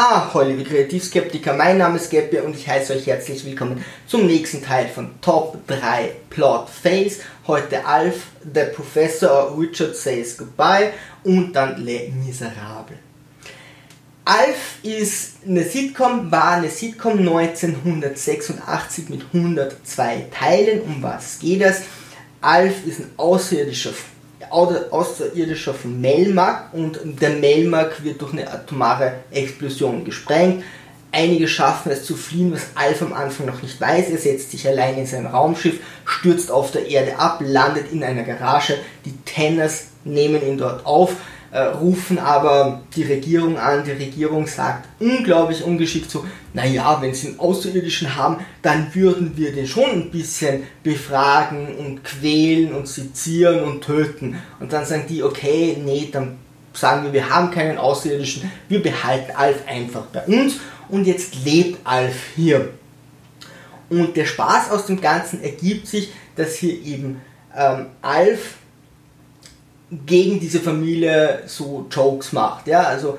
Ahoi, liebe Kreativskeptiker, mein Name ist Geppe und ich heiße euch herzlich willkommen zum nächsten Teil von Top 3 Plot Fails. Heute Alf, der Professor Richard Says Goodbye und dann Les Miserables. Alf ist eine Sitcom, war eine Sitcom 1986 mit 102 Teilen. Um was geht es? Alf ist ein außerirdischer Außerirdischer von Melmac und der Melmac wird durch eine atomare Explosion gesprengt. Einige schaffen es zu fliehen, was Alf am Anfang noch nicht weiß. Er setzt sich allein in sein Raumschiff, stürzt auf der Erde ab, landet in einer Garage. Die Tenners nehmen ihn dort auf äh, rufen aber die Regierung an. Die Regierung sagt unglaublich ungeschickt so, naja, wenn sie einen Außerirdischen haben, dann würden wir den schon ein bisschen befragen und quälen und sezieren und töten. Und dann sagen die, okay, nee, dann sagen wir, wir haben keinen Außerirdischen, wir behalten Alf einfach bei uns und jetzt lebt Alf hier. Und der Spaß aus dem Ganzen ergibt sich, dass hier eben ähm, Alf gegen diese Familie so Jokes macht. Ja, also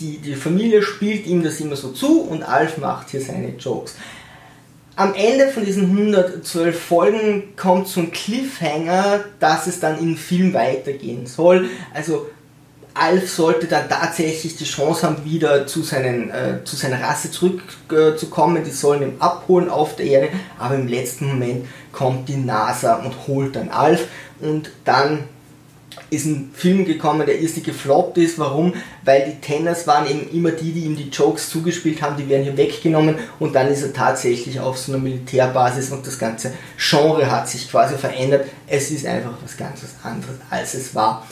die, die Familie spielt ihm das immer so zu und Alf macht hier seine Jokes. Am Ende von diesen 112 Folgen kommt so ein Cliffhanger, dass es dann im Film weitergehen soll. Also Alf sollte dann tatsächlich die Chance haben, wieder zu, seinen, äh, zu seiner Rasse zurückzukommen. Äh, die sollen ihn abholen auf der Erde, aber im letzten Moment kommt die NASA und holt dann Alf und dann ist ein Film gekommen, der irrsinnig gefloppt ist. Warum? Weil die Tenners waren eben immer die, die ihm die Jokes zugespielt haben, die werden hier weggenommen und dann ist er tatsächlich auf so einer Militärbasis und das ganze Genre hat sich quasi verändert. Es ist einfach was ganz anderes, als es war.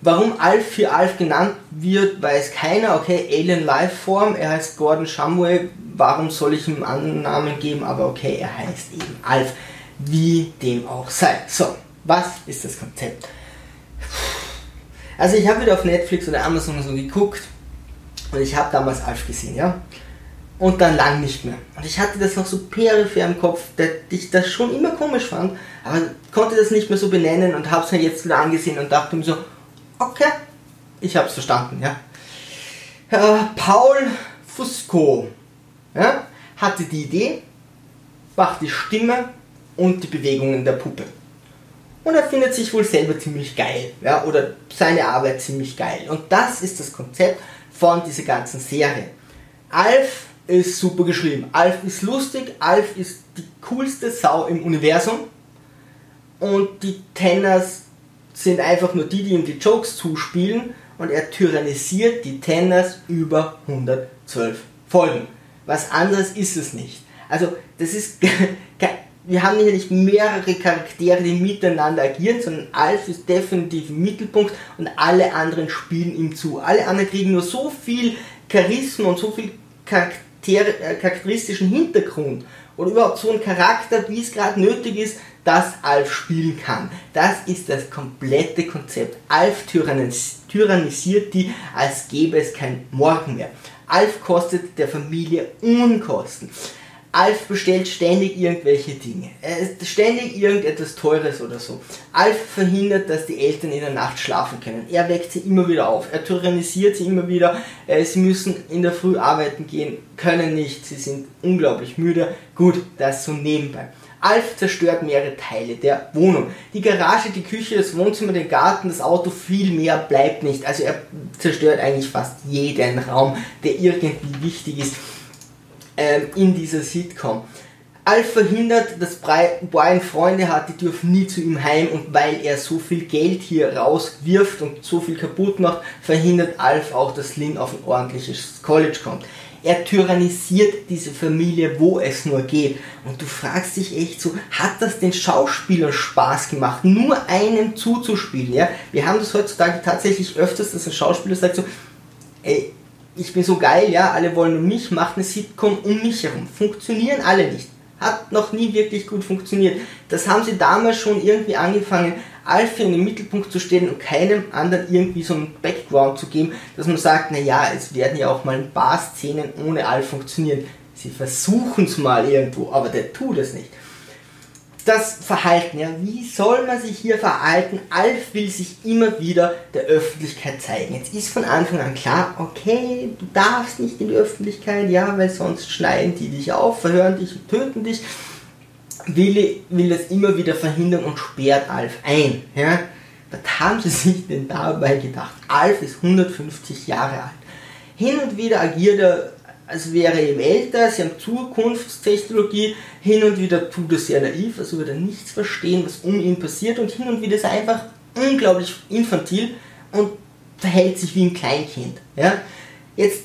Warum Alf für Alf genannt wird, weiß keiner. Okay, Alien Lifeform, er heißt Gordon Shumway. Warum soll ich ihm einen Namen geben? Aber okay, er heißt eben Alf. Wie dem auch sei. So, was ist das Konzept? Also ich habe wieder auf Netflix oder Amazon so geguckt und ich habe damals Alf gesehen, ja. Und dann lang nicht mehr. Und ich hatte das noch so peripher im Kopf, dass ich das schon immer komisch fand, aber konnte das nicht mehr so benennen und habe es mir jetzt wieder angesehen und dachte mir so, okay, ich habe es verstanden, ja. Äh, Paul Fusco ja, hatte die Idee, macht die Stimme und die Bewegungen der Puppe und er findet sich wohl selber ziemlich geil, ja, oder seine Arbeit ziemlich geil. Und das ist das Konzept von dieser ganzen Serie. Alf ist super geschrieben. Alf ist lustig, Alf ist die coolste Sau im Universum und die Tenners sind einfach nur die, die ihm die Jokes zuspielen und er tyrannisiert die Tenners über 112 Folgen. Was anderes ist es nicht. Also das ist wir haben hier nicht mehrere Charaktere, die miteinander agieren, sondern Alf ist definitiv im Mittelpunkt und alle anderen spielen ihm zu. Alle anderen kriegen nur so viel Charisma und so viel Charakter, äh, charakteristischen Hintergrund oder überhaupt so einen Charakter, wie es gerade nötig ist, dass Alf spielen kann. Das ist das komplette Konzept. Alf tyrannisiert die, als gäbe es kein Morgen mehr. Alf kostet der Familie Unkosten. Alf bestellt ständig irgendwelche Dinge. Er ist ständig irgendetwas Teures oder so. Alf verhindert, dass die Eltern in der Nacht schlafen können. Er weckt sie immer wieder auf. Er tyrannisiert sie immer wieder. Äh, sie müssen in der Früh arbeiten gehen, können nicht. Sie sind unglaublich müde. Gut, das so nebenbei. Alf zerstört mehrere Teile der Wohnung. Die Garage, die Küche, das Wohnzimmer, den Garten, das Auto, viel mehr bleibt nicht. Also er zerstört eigentlich fast jeden Raum, der irgendwie wichtig ist ähm, in dieser Sitcom. Alf verhindert, dass Brian Freunde hat, die dürfen nie zu ihm heim und weil er so viel Geld hier rauswirft und so viel kaputt macht, verhindert Alf auch, dass Lynn auf ein ordentliches College kommt. Er tyrannisiert diese Familie, wo es nur geht. Und du fragst dich echt so, hat das den Schauspielern Spaß gemacht, nur einem zuzuspielen? Ja? Wir haben das heutzutage tatsächlich öfters, dass ein Schauspieler sagt so, ey, ich bin so geil, ja, alle wollen um mich, macht eine Sitcom um mich herum. Funktionieren alle nicht. Hat noch nie wirklich gut funktioniert. Das haben sie damals schon irgendwie angefangen, Alfie in den Mittelpunkt zu stellen und keinem anderen irgendwie so einen Background zu geben, dass man sagt, naja, es werden ja auch mal ein paar Szenen ohne Alf funktionieren. Sie versuchen es mal irgendwo, aber der tut es nicht. Das Verhalten, ja, wie soll man sich hier verhalten? Alf will sich immer wieder der Öffentlichkeit zeigen. Jetzt ist von Anfang an klar, okay, du darfst nicht in die Öffentlichkeit, ja, weil sonst schneiden die dich auf, verhören dich und töten dich. Willi will das immer wieder verhindern und sperrt Alf ein. Ja. Was haben sie sich denn dabei gedacht? Alf ist 150 Jahre alt. Hin und wieder agiert er als wäre eben älter, sie haben Zukunftstechnologie, hin und wieder tut er sehr naiv, also wird er nichts verstehen, was um ihn passiert und hin und wieder ist er einfach unglaublich infantil und verhält sich wie ein Kleinkind. Ja? Jetzt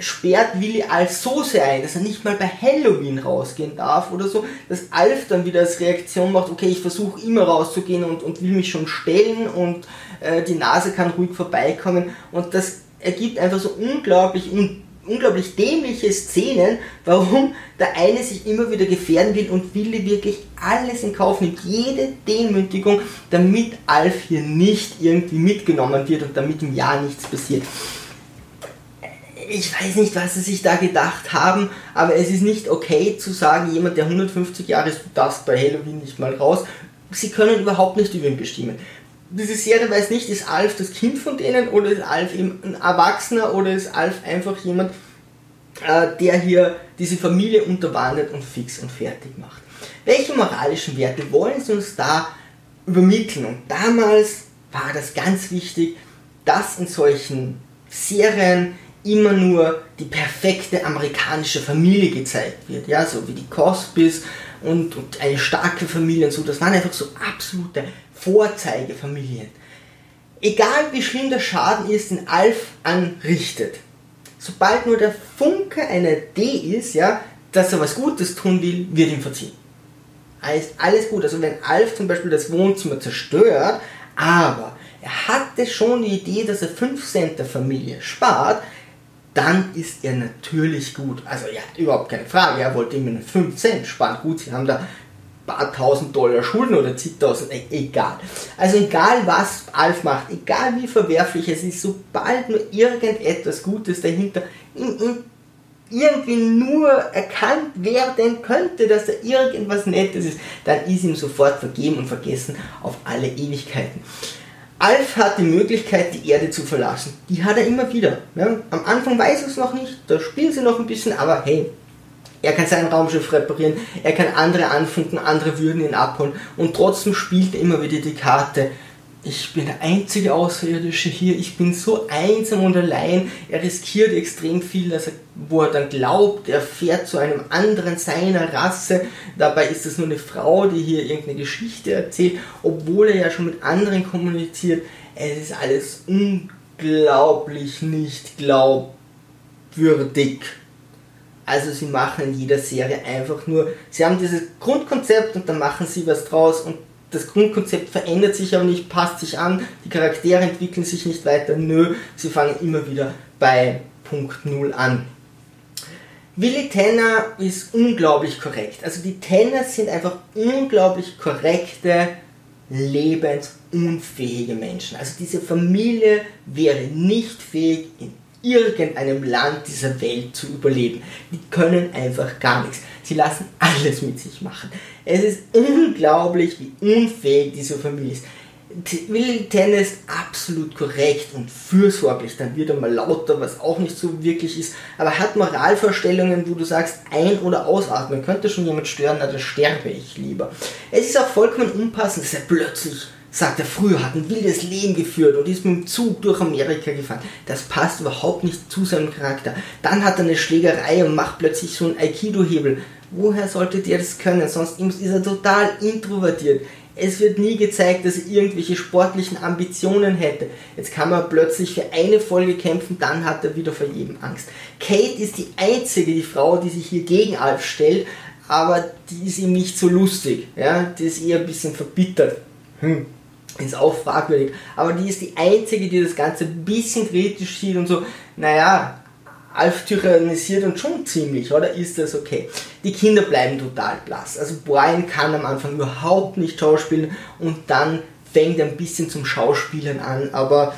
sperrt Willi Alf so sehr ein, dass er nicht mal bei Halloween rausgehen darf oder so, dass Alf dann wieder als Reaktion macht, okay, ich versuche immer rauszugehen und, und will mich schon stellen und äh, die Nase kann ruhig vorbeikommen und das ergibt einfach so unglaublich un unglaublich dämliche Szenen, warum der eine sich immer wieder gefährden will und Willi wirklich alles in Kauf nimmt, jede Demütigung, damit Alf hier nicht irgendwie mitgenommen wird und damit im Jahr nichts passiert. Ich weiß nicht, was sie sich da gedacht haben, aber es ist nicht okay zu sagen, jemand, der 150 Jahre ist, du darfst bei Halloween nicht mal raus. Sie können überhaupt nicht über ihn bestimmen diese Serie weiß nicht, ist Alf das Kind von denen oder ist Alf ein Erwachsener oder ist Alf einfach jemand, äh, der hier diese Familie unterwandert und fix und fertig macht. Welche moralischen Werte wollen sie uns da übermitteln? Und damals war das ganz wichtig, dass in solchen Serien immer nur die perfekte amerikanische Familie gezeigt wird. Ja, so wie die Cosbys und, und eine starke Familie und so. Das waren einfach so absolute Vorzeigefamilien. Egal wie schlimm der Schaden ist, den Alf anrichtet, sobald nur der Funke einer Idee ist, ja, dass er was Gutes tun will, wird ihm verziehen. Alles, alles gut. Also wenn Alf zum Beispiel das Wohnzimmer zerstört, aber er hatte schon die Idee, dass er 5 Cent der Familie spart, dann ist er natürlich gut. Also ja, überhaupt keine Frage, er wollte immer 5 Cent sparen. Gut, sie haben da paar tausend Dollar Schulden oder zigtausend, e-, egal. Also egal was Alf macht, egal wie verwerflich es ist, sobald nur irgendetwas Gutes dahinter in, in irgendwie nur erkannt werden könnte, dass da irgendwas Nettes ist, dann ist ihm sofort vergeben und vergessen auf alle Ewigkeiten. Alf hat die Möglichkeit, die Erde zu verlassen. Die hat er immer wieder. Ja? Am Anfang weiß er es noch nicht, da spielen sie noch ein bisschen, aber hey, er kann sein Raumschiff reparieren, er kann andere anfunken, andere würden ihn abholen und trotzdem spielt er immer wieder die Karte. Ich bin der einzige Außerirdische hier, ich bin so einsam und allein. Er riskiert extrem viel, dass er, wo er dann glaubt, er fährt zu einem anderen seiner Rasse. Dabei ist es nur eine Frau, die hier irgendeine Geschichte erzählt, obwohl er ja schon mit anderen kommuniziert. Es ist alles unglaublich nicht glaubwürdig. Also sie machen in jeder Serie einfach nur, sie haben dieses Grundkonzept und dann machen sie was draus und das Grundkonzept verändert sich aber nicht, passt sich an, die Charaktere entwickeln sich nicht weiter, nö, sie fangen immer wieder bei Punkt Null an. Willy Tanner ist unglaublich korrekt. Also die Tanner sind einfach unglaublich korrekte, lebensunfähige Menschen. Also diese Familie wäre nicht fähig, in irgendeinem Land dieser Welt zu überleben. Die können einfach gar nichts. Sie lassen alles mit sich machen. Es ist unglaublich, wie unfähig diese Familie ist. Willy Tanner ist absolut korrekt und fürsorglich. Dann wird er mal lauter, was auch nicht so wirklich ist. Aber hat Moralvorstellungen, wo du sagst, ein- oder ausatmen. Könnte schon jemand stören, na, dann sterbe ich lieber. Es ist auch vollkommen unpassend, dass er plötzlich sagt er, früher hat ein wildes Leben geführt und ist mit dem Zug durch Amerika gefahren. Das passt überhaupt nicht zu seinem Charakter. Dann hat er eine Schlägerei und macht plötzlich so einen Aikido-Hebel. Woher solltet ihr das können? Sonst ist er total introvertiert. Es wird nie gezeigt, dass er irgendwelche sportlichen Ambitionen hätte. Jetzt kann man plötzlich für eine Folge kämpfen, dann hat er wieder vor jedem Angst. Kate ist die einzige, die Frau, die sich hier gegen Alf stellt, aber die ist ihm nicht so lustig. Ja? Die ist eher ein bisschen verbittert. Hm ist auch fragwürdig. Aber die ist die einzige, die das Ganze ein bisschen kritisch sieht und so, naja, Alf tyrannisiert und schon ziemlich, oder ist das okay? Die Kinder bleiben total blass. Also Brian kann am Anfang überhaupt nicht schauspielen und dann fängt er ein bisschen zum Schauspielen an, aber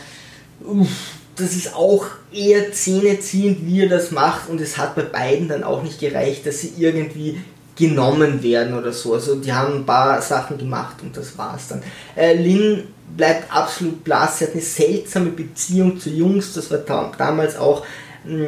uff, das ist auch eher zähneziehend, wie er das macht und es hat bei beiden dann auch nicht gereicht, dass sie irgendwie genommen werden oder so. Also die haben ein paar Sachen gemacht und das war's dann. Äh, Lynn bleibt absolut blass, sie hat eine seltsame Beziehung zu Jungs, das war da, damals auch mh,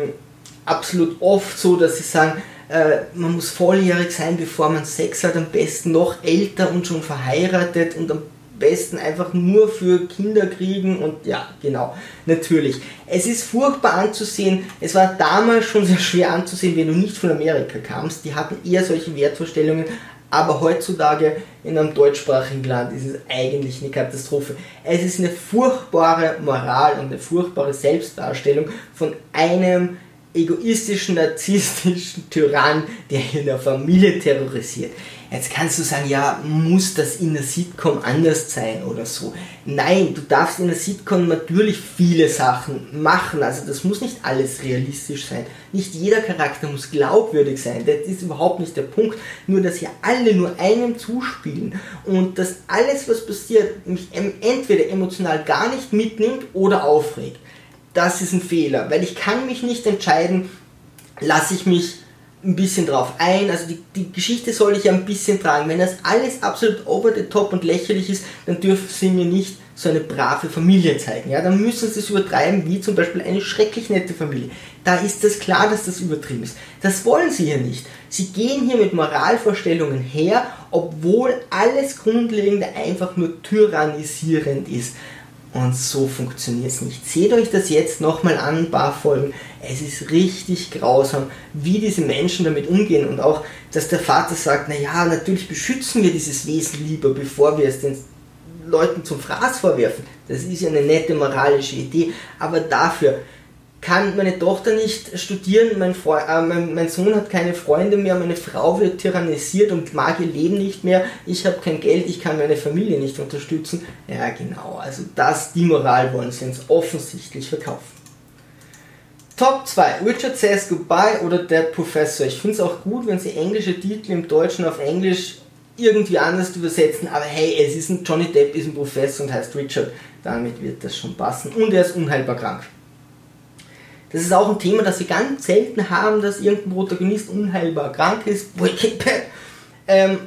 absolut oft so, dass sie sagen, äh, man muss volljährig sein, bevor man Sex hat, am besten noch älter und schon verheiratet und am besten einfach nur für Kinder kriegen und ja, genau, natürlich. Es ist furchtbar anzusehen, es war damals schon sehr schwer anzusehen, wenn du nicht von Amerika kamst, die hatten eher solche Wertvorstellungen, aber heutzutage in einem deutschsprachigen Land ist es eigentlich eine Katastrophe. Es ist eine furchtbare Moral und eine furchtbare Selbstdarstellung von einem egoistischen, narzisstischen Tyrann, der hier eine Familie terrorisiert. Jetzt kannst du sagen, ja, muss das in der Sitcom anders sein oder so. Nein, du darfst in der Sitcom natürlich viele Sachen machen. Also das muss nicht alles realistisch sein. Nicht jeder Charakter muss glaubwürdig sein. Das ist überhaupt nicht der Punkt. Nur, dass hier alle nur einem zuspielen und dass alles, was passiert, mich entweder emotional gar nicht mitnimmt oder aufregt. Das ist ein Fehler, weil ich kann mich nicht entscheiden, lasse ich mich ein bisschen drauf ein. Also die, die Geschichte soll ich ja ein bisschen tragen. Wenn das alles absolut over the top und lächerlich ist, dann dürfen sie mir nicht so eine brave Familie zeigen. Ja, dann müssen sie es übertreiben, wie zum Beispiel eine schrecklich nette Familie. Da ist es klar, dass das übertrieben ist. Das wollen sie hier nicht. Sie gehen hier mit Moralvorstellungen her, obwohl alles Grundlegende einfach nur tyrannisierend ist. Und so funktioniert es nicht. Seht euch das jetzt nochmal an, ein paar Folgen. Es ist richtig grausam, wie diese Menschen damit umgehen. Und auch, dass der Vater sagt, naja, natürlich beschützen wir dieses Wesen lieber, bevor wir es den Leuten zum Fraß vorwerfen. Das ist ja eine nette moralische Idee. Aber dafür kann meine Tochter nicht studieren, mein, äh, mein, mein, Sohn hat keine Freunde mehr, meine Frau wird tyrannisiert und mag ihr Leben nicht mehr, ich habe kein Geld, ich kann meine Familie nicht unterstützen. Ja, genau, also das, die Moral wollen sie uns offensichtlich verkaufen. Top 2, Richard Says Goodbye oder Dead Professor. Ich finde es auch gut, wenn sie englische Titel im Deutschen auf Englisch irgendwie anders übersetzen, aber hey, es ist ein Johnny Depp ist ein Professor und heißt Richard, damit wird das schon passen. Und er ist unheilbar krank. Das ist auch ein Thema, das wir ganz selten haben, dass irgendein Protagonist unheilbar krank ist. Ähm,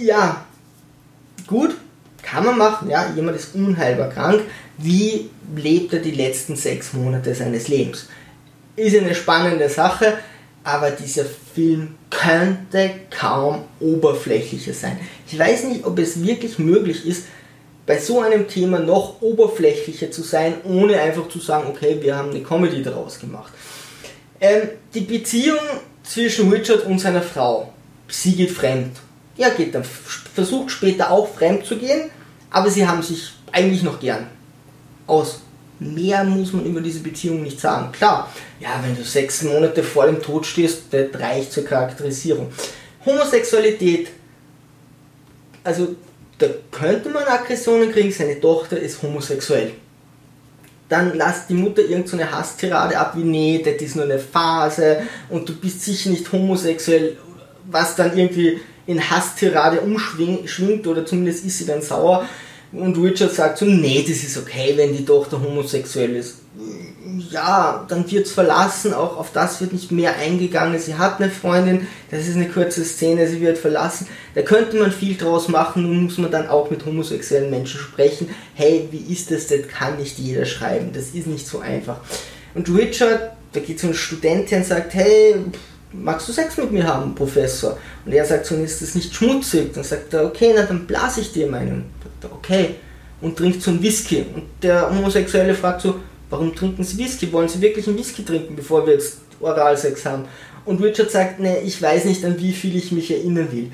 ja, gut, kann man machen. Ja, jemand ist unheilbar krank. Wie lebt er die letzten sechs Monate seines Lebens? Ist eine spannende Sache, aber dieser Film könnte kaum oberflächlicher sein. Ich weiß nicht, ob es wirklich möglich ist, bei so einem Thema noch oberflächlicher zu sein, ohne einfach zu sagen, okay, wir haben eine Comedy daraus gemacht. Ähm, die Beziehung zwischen Richard und seiner Frau, sie geht fremd. Er geht dann, versucht später auch fremd zu gehen, aber sie haben sich eigentlich noch gern. Aus mehr muss man über diese Beziehung nicht sagen. Klar, ja, wenn du sechs Monate vor dem Tod stehst, das reicht zur Charakterisierung. Homosexualität, also da könnte man Aggressionen kriegen, seine Tochter ist homosexuell. Dann lasst die Mutter irgendeine so Hasstirade ab, wie nee, das ist nur eine Phase und du bist sicher nicht homosexuell, was dann irgendwie in Hasstirade umschwingt oder zumindest ist sie dann sauer. Und Richard sagt so, nee, das ist okay, wenn die Tochter homosexuell ist ja, dann wird es verlassen, auch auf das wird nicht mehr eingegangen. Sie hat eine Freundin, das ist eine kurze Szene, sie wird verlassen. Da könnte man viel draus machen, nun muss man dann auch mit homosexuellen Menschen sprechen. Hey, wie ist das? Das kann nicht jeder schreiben, das ist nicht so einfach. Und Richard, da geht so ein Student und sagt, hey, magst du Sex mit mir haben, Professor? Und er sagt so, ist das nicht schmutzig? Dann sagt er, okay, na dann blase ich dir meinen. Okay. Und trinkt so einen Whisky. Und der Homosexuelle fragt so, Warum trinken Sie Whisky? Wollen Sie wirklich einen Whisky trinken, bevor wir jetzt Oralsex haben? Und Richard sagt, ne, ich weiß nicht, an wie viel ich mich erinnern will.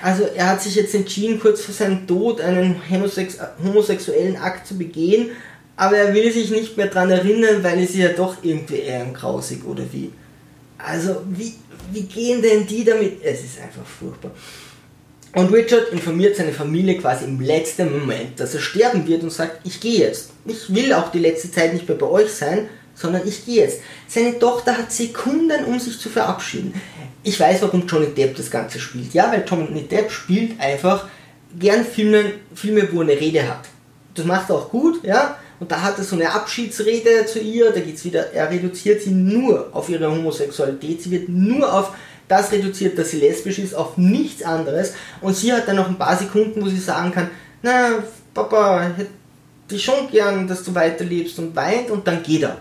Also er hat sich jetzt entschieden, kurz vor seinem Tod einen homosex homosexuellen Akt zu begehen, aber er will sich nicht mehr daran erinnern, weil es ja doch irgendwie ehrengrausig oder wie. Also wie, wie gehen denn die damit? Es ist einfach furchtbar. Und Richard informiert seine Familie quasi im letzten Moment, dass er sterben wird und sagt, ich gehe jetzt. Ich will auch die letzte Zeit nicht mehr bei euch sein, sondern ich gehe jetzt. Seine Tochter hat Sekunden, um sich zu verabschieden. Ich weiß, warum Johnny Depp das Ganze spielt. Ja, weil Johnny Depp spielt einfach gern Filme, Filme wo er eine Rede hat. Das macht er auch gut, ja. Und da hat er so eine Abschiedsrede zu ihr, da geht's wieder, er reduziert sie nur auf ihre Homosexualität, sie wird nur auf das reduziert, dass sie lesbisch ist, auf nichts anderes. Und sie hat dann noch ein paar Sekunden, wo sie sagen kann, na, Papa, hätte ich schon gern, dass du weiterlebst und weint und dann geht er.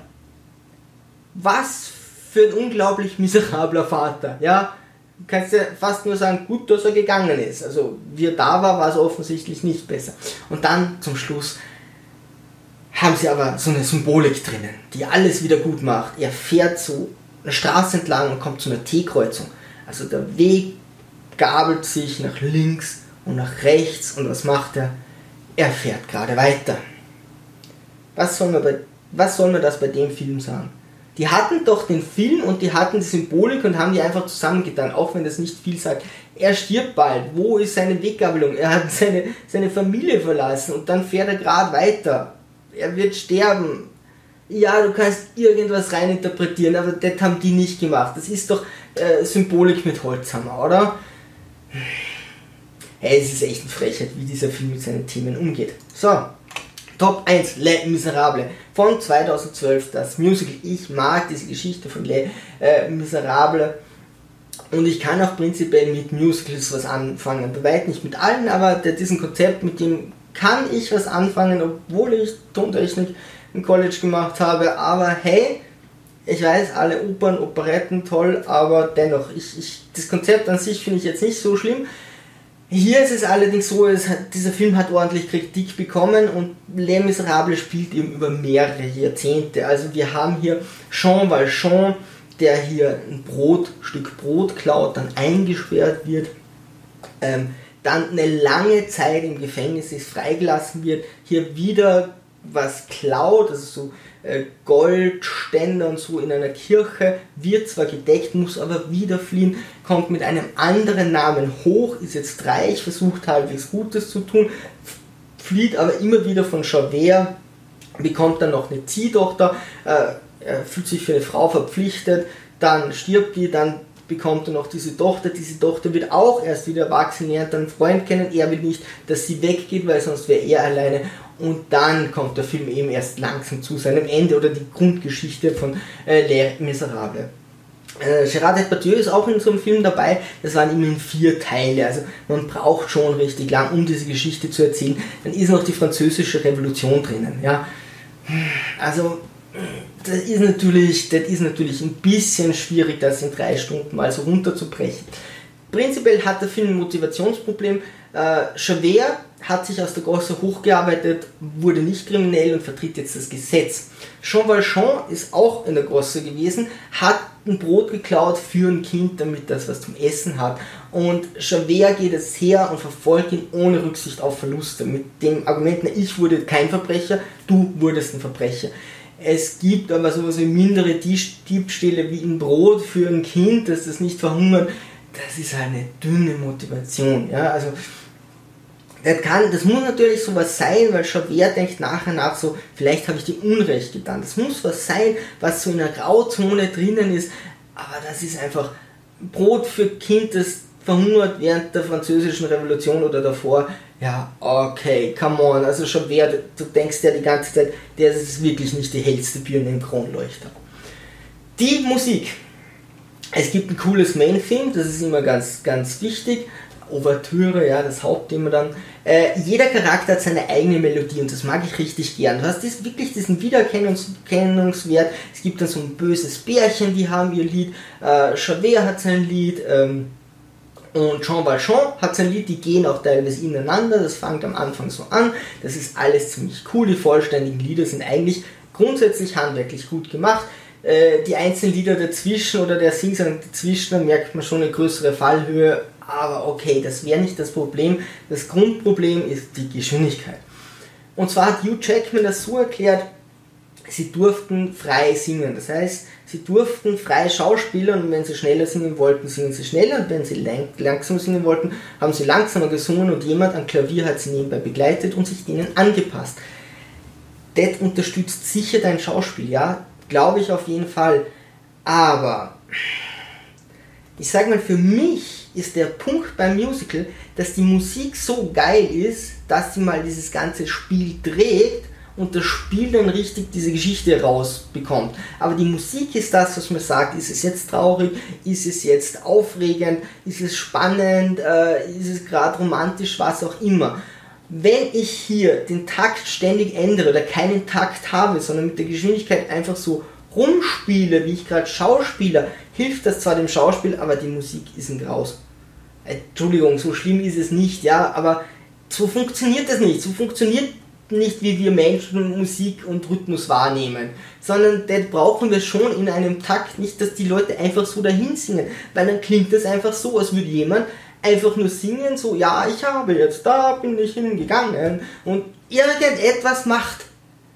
Was für ein unglaublich miserabler Vater, ja. Du kannst ja fast nur sagen, gut, dass er gegangen ist. Also, wie er da war, war es offensichtlich nicht besser. Und dann zum Schluss haben sie aber so eine Symbolik drinnen, die alles wieder gut macht. Er fährt so eine Straße entlang und kommt zu einer T-Kreuzung. Also der Weg gabelt sich nach links und nach rechts und was macht er? Er fährt gerade weiter. Was soll man, bei, was soll man das bei dem Film sagen? Die hatten doch den Film und die hatten die Symbolik und haben die einfach zusammengetan, auch wenn das nicht viel sagt. Er stirbt bald. Wo ist seine Weggabelung? Er hat seine, seine Familie verlassen und dann fährt er gerade weiter. Er wird sterben. Ja, du kannst irgendwas reininterpretieren, aber das haben die nicht gemacht. Das ist doch äh, Symbolik mit Holzhammer, oder? Hey, es ist echt eine Frechheit, wie dieser Film mit seinen Themen umgeht. So, Top 1, Les Miserables von 2012, das Musical. Ich mag diese Geschichte von Les äh, Miserables und ich kann auch prinzipiell mit Musicals was anfangen. Bei nicht mit allen, aber der, diesen Konzept, mit dem kann ich was anfangen, obwohl ich Tontechnik im College gemacht habe. Aber hey, ich weiß, alle Opern, Operetten toll, aber dennoch, ich, ich, das Konzept an sich finde ich jetzt nicht so schlimm. Hier ist es allerdings so, es hat, dieser Film hat ordentlich Kritik bekommen und Les Miserables spielt eben über mehrere Jahrzehnte. Also wir haben hier Jean Valjean, der hier ein Brot, Stück Brot klaut, dann eingesperrt wird, ähm, dann eine lange Zeit im Gefängnis ist, freigelassen wird, hier wieder was klaut, also so äh, Goldständer und so in einer Kirche, wird zwar gedeckt, muss aber wieder fliehen, kommt mit einem anderen Namen hoch, ist jetzt reich, versucht halbwegs Gutes zu tun, flieht aber immer wieder von Javert, bekommt dann noch eine Ziehtochter, äh, fühlt sich für eine Frau verpflichtet, dann stirbt die, dann bekommt er noch diese Tochter. Diese Tochter wird auch erst wieder erwachsen, lernt einen Freund kennen. Er will nicht, dass sie weggeht, weil sonst wäre er alleine. Und dann kommt der Film eben erst langsam zu seinem Ende oder die Grundgeschichte von äh, Les Miserables. Äh, Gerard Depardieu ist auch in so einem Film dabei. Das waren immerhin vier Teile. Also man braucht schon richtig lang, um diese Geschichte zu erzählen. Dann ist noch die französische Revolution drinnen. Ja, also das ist natürlich, das ist natürlich ein bisschen schwierig, das in drei Stunden mal so runterzubrechen. Prinzipiell hat der Film ein Motivationsproblem. Äh, Javert hat sich aus der Gosse hochgearbeitet, wurde nicht kriminell und vertritt jetzt das Gesetz. Jean Valjean ist auch in der Gosse gewesen, hat ein Brot geklaut für ein Kind, damit das was zum Essen hat. Und Javert geht es her und verfolgt ihn ohne Rücksicht auf Verluste. Mit dem Argument, na, ich wurde kein Verbrecher, du wurdest ein Verbrecher. Es gibt aber sowas wie mindere Diebstähle wie ein Brot für ein Kind, dass das nicht verhungert. Das ist eine dünne Motivation. Ja? Also, das, kann, das muss natürlich sowas sein, weil Javert denkt nachher nach so, vielleicht habe ich dir Unrecht getan. Das muss was sein, was so in einer Grauzone drinnen ist, aber das ist einfach Brot für Kind, das verhungert während der französischen Revolution oder davor, ja, okay, come on, also schon wer, du denkst ja die ganze Zeit, der ist wirklich nicht die hellste Birne im Kronleuchter. Die Musik. Es gibt ein cooles Main-Theme, das ist immer ganz, ganz wichtig. Ouvertüre, ja, das Hauptthema dann. Äh, jeder Charakter hat seine eigene Melodie und das mag ich richtig gern. Du hast das, wirklich diesen Wiedererkennungswert. Es gibt dann so ein böses Bärchen, die haben ihr Lied. Äh, Javert hat sein Lied. Ähm, und Jean Valjean hat sein Lied, die gehen auch teilweise ineinander, das fängt am Anfang so an, das ist alles ziemlich cool, die vollständigen Lieder sind eigentlich grundsätzlich handwerklich gut gemacht. Äh, die einzelnen Lieder dazwischen oder der Singsang dazwischen, da merkt man schon eine größere Fallhöhe, aber okay, das wäre nicht das Problem. Das Grundproblem ist die Geschwindigkeit. Und zwar hat Hugh Jackman das so erklärt, sie durften frei singen. Das heißt, sie durften frei schauspielern und wenn sie schneller singen wollten, singen sie schneller und wenn sie lang langsam singen wollten, haben sie langsamer gesungen und jemand am Klavier hat sie nebenbei begleitet und sich denen angepasst. Das unterstützt sicher dein Schauspiel, ja, glaube ich auf jeden Fall. Aber ich sage mal, für mich ist der Punkt beim Musical, dass die Musik so geil ist, dass sie mal dieses ganze Spiel trägt und das Spiel dann richtig diese Geschichte rausbekommt. Aber die Musik ist das, was man sagt, ist es jetzt traurig, ist es jetzt aufregend, ist es spannend, äh, ist es gerade romantisch, was auch immer. Wenn ich hier den Takt ständig ändere oder keinen Takt habe, sondern mit der Geschwindigkeit einfach so rumspiele, wie ich gerade Schauspieler, hilft das zwar dem Schauspiel, aber die Musik ist ein Graus. Entschuldigung, so schlimm ist es nicht, ja, aber so funktioniert das nicht. So funktioniert nicht, wie wir Menschen Musik und Rhythmus wahrnehmen, sondern das brauchen wir schon in einem Takt, nicht, dass die Leute einfach so dahin singen, weil dann klingt das einfach so, als würde jemand einfach nur singen, so, ja, ich habe jetzt, da bin ich hingegangen und irgendetwas macht.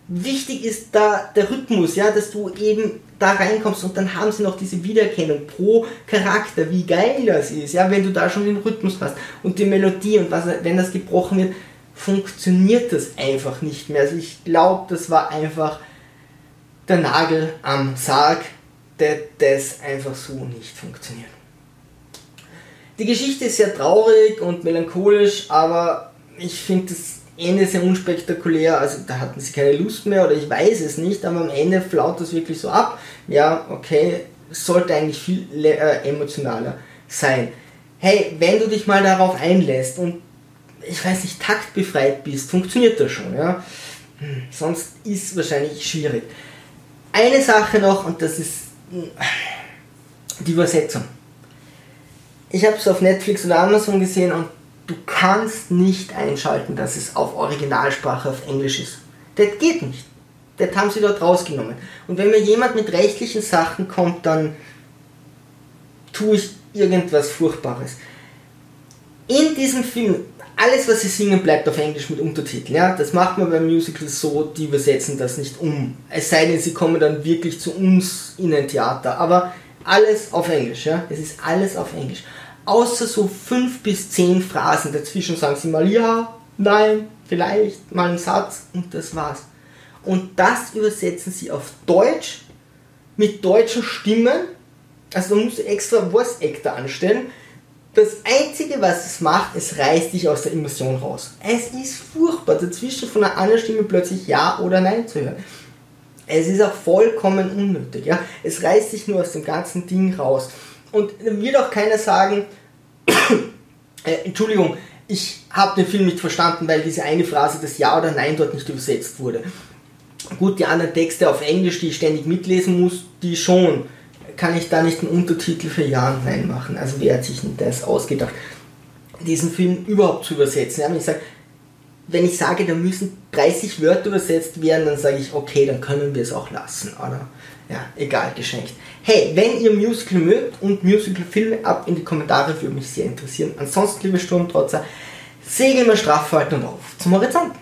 Wichtig ist da der Rhythmus, ja, dass du eben da reinkommst und dann haben sie noch diese Wiedererkennung pro Charakter, wie geil das ist, ja, wenn du da schon den Rhythmus hast und die Melodie und was, wenn das gebrochen wird, funktioniert das einfach nicht mehr. Also ich glaube, das war einfach der Nagel am Sarg, der das einfach so nicht funktioniert. Die Geschichte ist sehr traurig und melancholisch, aber ich finde das Ende sehr unspektakulär, also da hatten sie keine Lust mehr oder ich weiß es nicht, aber am Ende flaut das wirklich so ab. Ja, okay, sollte eigentlich viel äh, emotionaler sein. Hey, wenn du dich mal darauf einlässt und ich weiß nicht, taktbefreit bist, funktioniert das schon, ja. Hm, sonst ist es wahrscheinlich schwierig. Eine Sache noch und das ist hm, die Übersetzung. Ich habe es auf Netflix oder Amazon gesehen und du kannst nicht einschalten, dass es auf Originalsprache auf Englisch ist. Das geht nicht. Das haben sie dort rausgenommen. Und wenn mir jemand mit rechtlichen Sachen kommt, dann tue ich irgendwas Furchtbares. In diesem Film, alles was sie singen, bleibt auf Englisch mit Untertiteln. Ja? Das macht man beim Musical so, die übersetzen das nicht um. Es sei denn, sie kommen dann wirklich zu uns in ein Theater. Aber alles auf Englisch. Ja? Es ist alles auf Englisch außer so fünf bis zehn Phrasen. Dazwischen sagen sie mal ja, nein, vielleicht, mal einen Satz und das war's. Und das übersetzen sie auf Deutsch mit deutschen Stimmen. Also da musst du extra Voice Actor anstellen. Das Einzige, was es macht, es reißt dich aus der Immersion raus. Es ist furchtbar, dazwischen von einer anderen Stimme plötzlich Ja oder Nein zu hören. Es ist auch vollkommen unnötig. Ja? Es reißt dich nur aus dem ganzen Ding raus. Und wird auch keiner sagen, äh, Entschuldigung, ich habe den Film nicht verstanden, weil diese eine Phrase, das Ja oder Nein dort nicht übersetzt wurde. Gut, die anderen Texte auf Englisch, die ich ständig mitlesen muss, die schon. Kann ich da nicht einen Untertitel für Ja und Nein machen? Also wer hat sich denn das ausgedacht, diesen Film überhaupt zu übersetzen? Ja, wenn, ich sage, wenn ich sage, da müssen 30 Wörter übersetzt werden, dann sage ich, okay, dann können wir es auch lassen, oder? ja, egal, geschenkt. Hey, wenn ihr Musical mögt und Musical-Filme, ab in die Kommentare, würde mich sehr interessieren. Ansonsten, liebe Sturmtrotzer, segeln wir straff und auf zum Horizont.